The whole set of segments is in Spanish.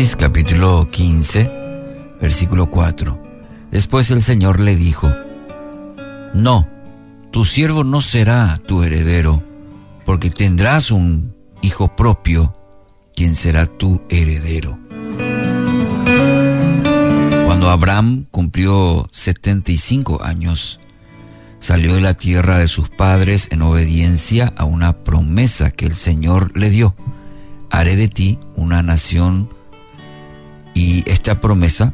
Génesis capítulo 15, versículo 4. Después el Señor le dijo, No, tu siervo no será tu heredero, porque tendrás un hijo propio, quien será tu heredero. Cuando Abraham cumplió 75 años, salió de la tierra de sus padres en obediencia a una promesa que el Señor le dio. Haré de ti una nación y esta promesa,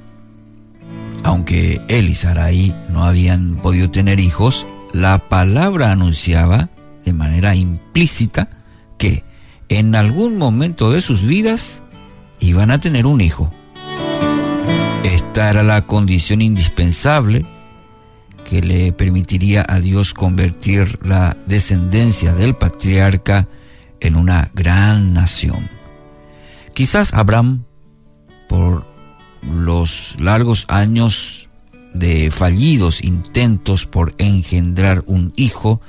aunque él y Sarai no habían podido tener hijos, la palabra anunciaba de manera implícita que en algún momento de sus vidas iban a tener un hijo. Esta era la condición indispensable que le permitiría a Dios convertir la descendencia del patriarca en una gran nación. Quizás Abraham, por los largos años de fallidos intentos por engendrar un hijo,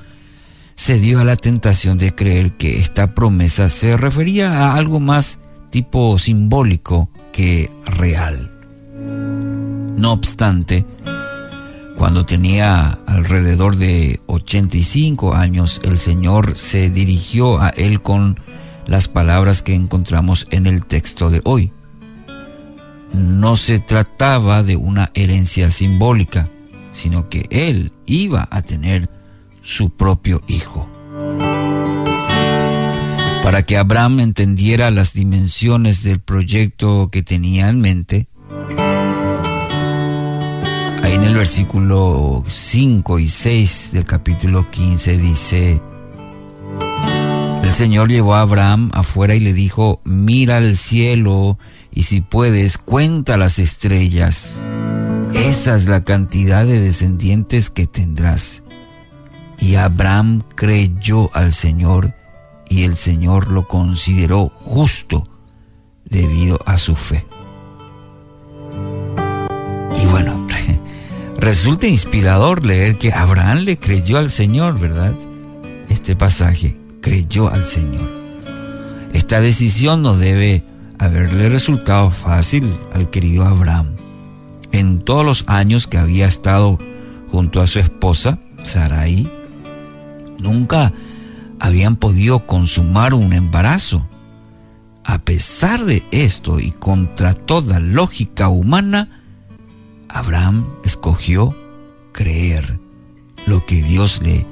se dio a la tentación de creer que esta promesa se refería a algo más tipo simbólico que real. No obstante, cuando tenía alrededor de 85 años, el Señor se dirigió a él con las palabras que encontramos en el texto de hoy. No se trataba de una herencia simbólica, sino que él iba a tener su propio hijo. Para que Abraham entendiera las dimensiones del proyecto que tenía en mente, Ahí en el versículo 5 y 6 del capítulo 15 dice, Señor llevó a Abraham afuera y le dijo, mira al cielo y si puedes, cuenta las estrellas. Esa es la cantidad de descendientes que tendrás. Y Abraham creyó al Señor y el Señor lo consideró justo debido a su fe. Y bueno, Resulta inspirador leer que Abraham le creyó al Señor, ¿verdad? Este pasaje, creyó al Señor. Esta decisión no debe haberle resultado fácil al querido Abraham. En todos los años que había estado junto a su esposa, Sarai, nunca habían podido consumar un embarazo. A pesar de esto y contra toda lógica humana, Abraham escogió creer lo que Dios le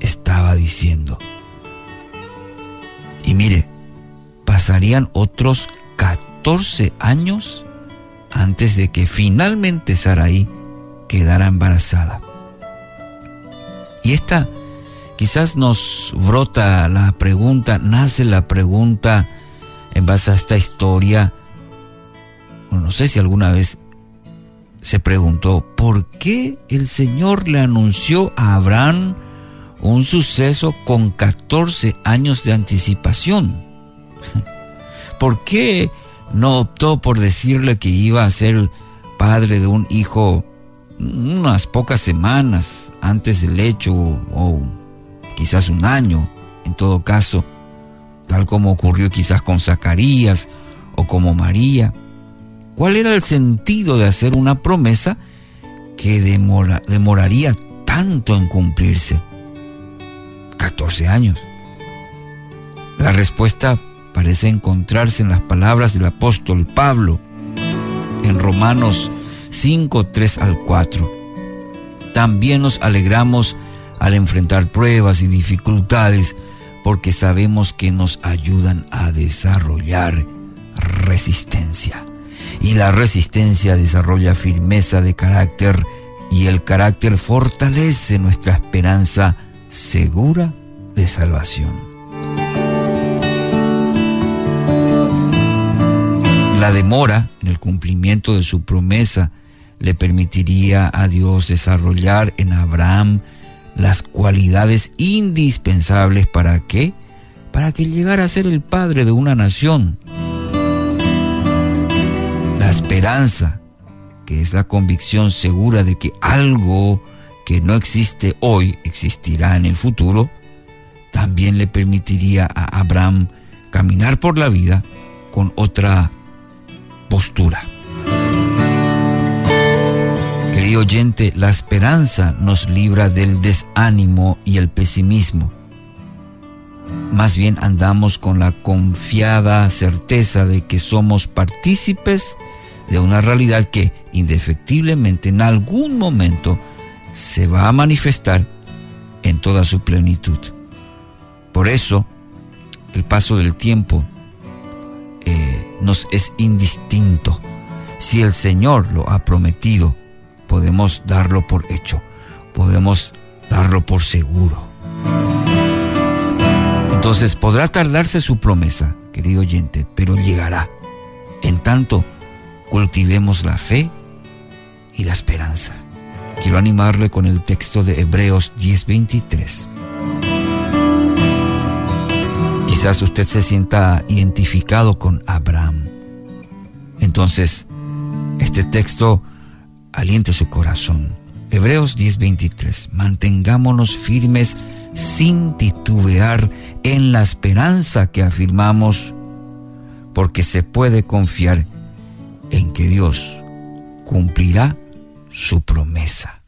estaba diciendo. Y mire, pasarían otros 14 años antes de que finalmente Sarai quedara embarazada. Y esta quizás nos brota la pregunta, nace la pregunta en base a esta historia, no sé si alguna vez se preguntó, ¿por qué el Señor le anunció a Abraham un suceso con 14 años de anticipación? ¿Por qué no optó por decirle que iba a ser padre de un hijo unas pocas semanas antes del hecho o quizás un año, en todo caso, tal como ocurrió quizás con Zacarías o como María? ¿Cuál era el sentido de hacer una promesa que demoraría tanto en cumplirse? 14 años. La respuesta parece encontrarse en las palabras del apóstol Pablo en Romanos 5, 3 al 4. También nos alegramos al enfrentar pruebas y dificultades porque sabemos que nos ayudan a desarrollar resistencia y la resistencia desarrolla firmeza de carácter y el carácter fortalece nuestra esperanza segura de salvación. La demora en el cumplimiento de su promesa le permitiría a Dios desarrollar en Abraham las cualidades indispensables para que para que llegara a ser el padre de una nación esperanza, que es la convicción segura de que algo que no existe hoy existirá en el futuro, también le permitiría a Abraham caminar por la vida con otra postura. Querido oyente, la esperanza nos libra del desánimo y el pesimismo. Más bien andamos con la confiada certeza de que somos partícipes de una realidad que indefectiblemente en algún momento se va a manifestar en toda su plenitud. Por eso, el paso del tiempo eh, nos es indistinto. Si el Señor lo ha prometido, podemos darlo por hecho, podemos darlo por seguro. Entonces podrá tardarse su promesa, querido oyente, pero llegará. En tanto, cultivemos la fe y la esperanza. Quiero animarle con el texto de Hebreos 10:23. Quizás usted se sienta identificado con Abraham. Entonces, este texto aliente su corazón. Hebreos 10:23. Mantengámonos firmes sin titubear en la esperanza que afirmamos, porque se puede confiar en que Dios cumplirá su promesa.